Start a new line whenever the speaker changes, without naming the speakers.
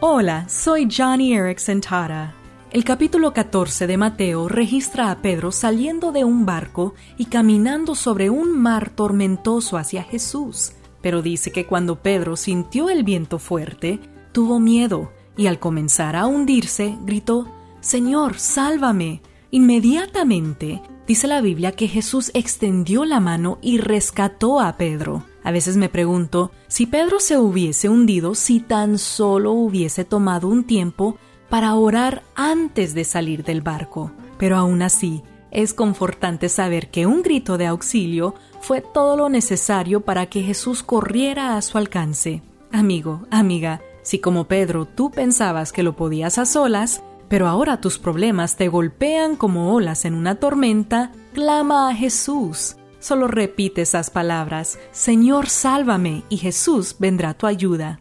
Hola, soy Johnny Erickson Tara. El capítulo 14 de Mateo registra a Pedro saliendo de un barco y caminando sobre un mar tormentoso hacia Jesús. Pero dice que cuando Pedro sintió el viento fuerte, tuvo miedo y al comenzar a hundirse, gritó, Señor, sálvame. Inmediatamente, dice la Biblia que Jesús extendió la mano y rescató a Pedro. A veces me pregunto, si Pedro se hubiese hundido, si tan solo hubiese tomado un tiempo para orar antes de salir del barco. Pero aún así, es confortante saber que un grito de auxilio fue todo lo necesario para que Jesús corriera a su alcance. Amigo, amiga, si como Pedro tú pensabas que lo podías a solas, pero ahora tus problemas te golpean como olas en una tormenta, clama a Jesús. Solo repite esas palabras, Señor, sálvame, y Jesús vendrá a tu ayuda.